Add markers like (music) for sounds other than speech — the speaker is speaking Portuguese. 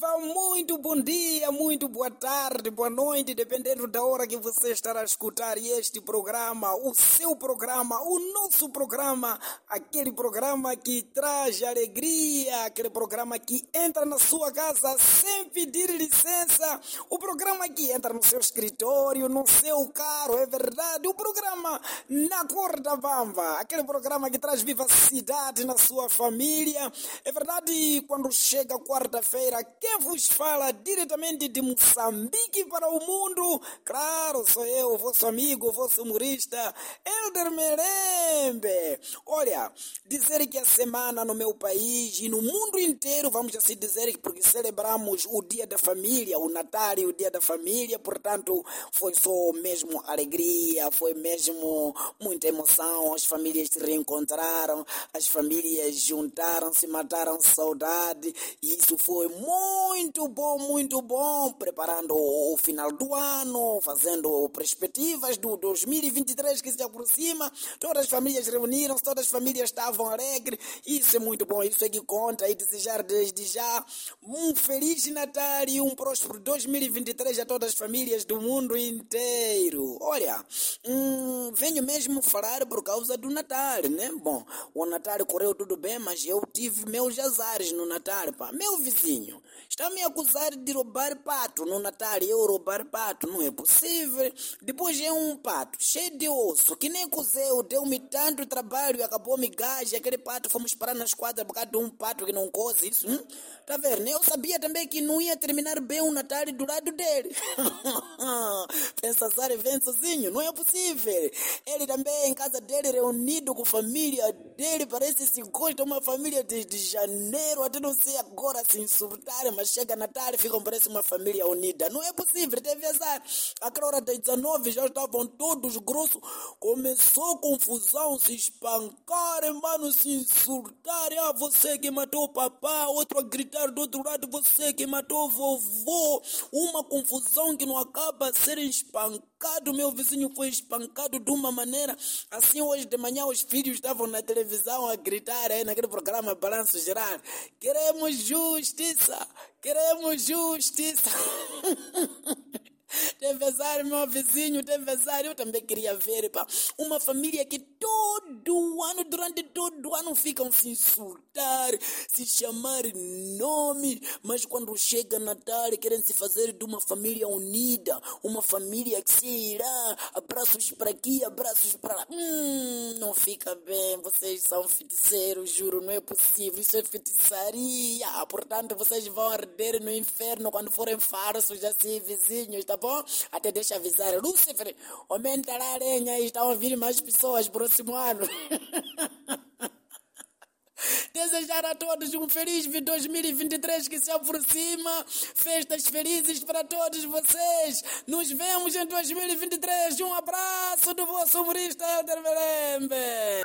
Muito bom dia, muito boa tarde, boa noite, dependendo da hora que você estará a escutar este programa, o seu programa, o nosso programa, aquele programa que traz alegria, aquele programa que entra na sua casa sem pedir licença, o programa que entra no seu escritório, no seu carro, é verdade, o programa na cor da bamba, aquele programa que traz vivacidade na sua família, é verdade, quando chega quarta-feira, quem vos fala diretamente de Moçambique para o mundo? Claro, sou eu, vosso amigo, vosso humorista, Elder Merembe. Olha, dizer que a semana no meu país e no mundo inteiro, vamos assim dizer, porque celebramos o Dia da Família, o Natal e o Dia da Família, portanto, foi só mesmo alegria, foi mesmo muita emoção, as famílias se reencontraram, as famílias juntaram-se, mataram saudade, e isso foi muito bom, muito bom, preparando o final do ano, fazendo perspectivas do 2023 que se aproxima. Todas as famílias reuniram-se, todas as famílias estavam alegres. Isso é muito bom, isso é que conta. E desejar desde já um feliz Natal e um próspero 2023 a todas as famílias do mundo inteiro. Olha, hum, venho mesmo falar por causa do Natal, né? Bom, o Natal correu tudo bem, mas eu tive meus azares no Natal, pá. Meu vizinho está me acusar de roubar pato no Natal. Eu roubar pato, não é possível. Depois é um pato cheio de osso, que nem cozeu, deu-me tanto trabalho e acabou-me gás. Aquele pato fomos parar na esquadra por causa de um pato que não coze isso. Hum? Tá vendo? Eu sabia também que não ia terminar bem o Natal do lado dele. (laughs) Pensa Zare vem sozinho, não é possível. Ele também em casa dele reunido com a família dele, parece se gosta uma família desde janeiro até não sei agora se insultarem, mas chega Natal ficam parece uma família unida. Não é possível, teve azar. Aquela hora das 19 já estavam todos grossos, começou confusão, se espancarem, mano, se insultarem. Ah, você que matou o papá, outro a gritar do outro lado, você que matou o vovô. Uma confusão que não acaba ser espancado. Meu vizinho foi espancado de uma maneira. Assim, hoje de manhã, os filhos estavam na televisão a gritar aí naquele programa Balanço Geral. Queremos justiça! Queremos justiça! (laughs) Tevezar, meu vizinho, Tevezar, eu também queria ver, pá. Uma família que todo ano, durante todo ano, ficam se insultar, se chamar nome, mas quando chega Natal querem se fazer de uma família unida, uma família que se irá, abraços para aqui, abraços para lá. Hum, não fica bem, vocês são feiticeiros, juro, não é possível, isso é feitiçaria. Portanto, vocês vão arder no inferno quando forem falsos assim, vizinhos, tá bom? Até deixa avisar, Lúcifer, aumenta a lenha e estão a vir mais pessoas próximo ano. (laughs) Desejar a todos um feliz 2023 que se aproxima. Festas felizes para todos vocês. Nos vemos em 2023. Um abraço do vosso humorista Helder Melembe.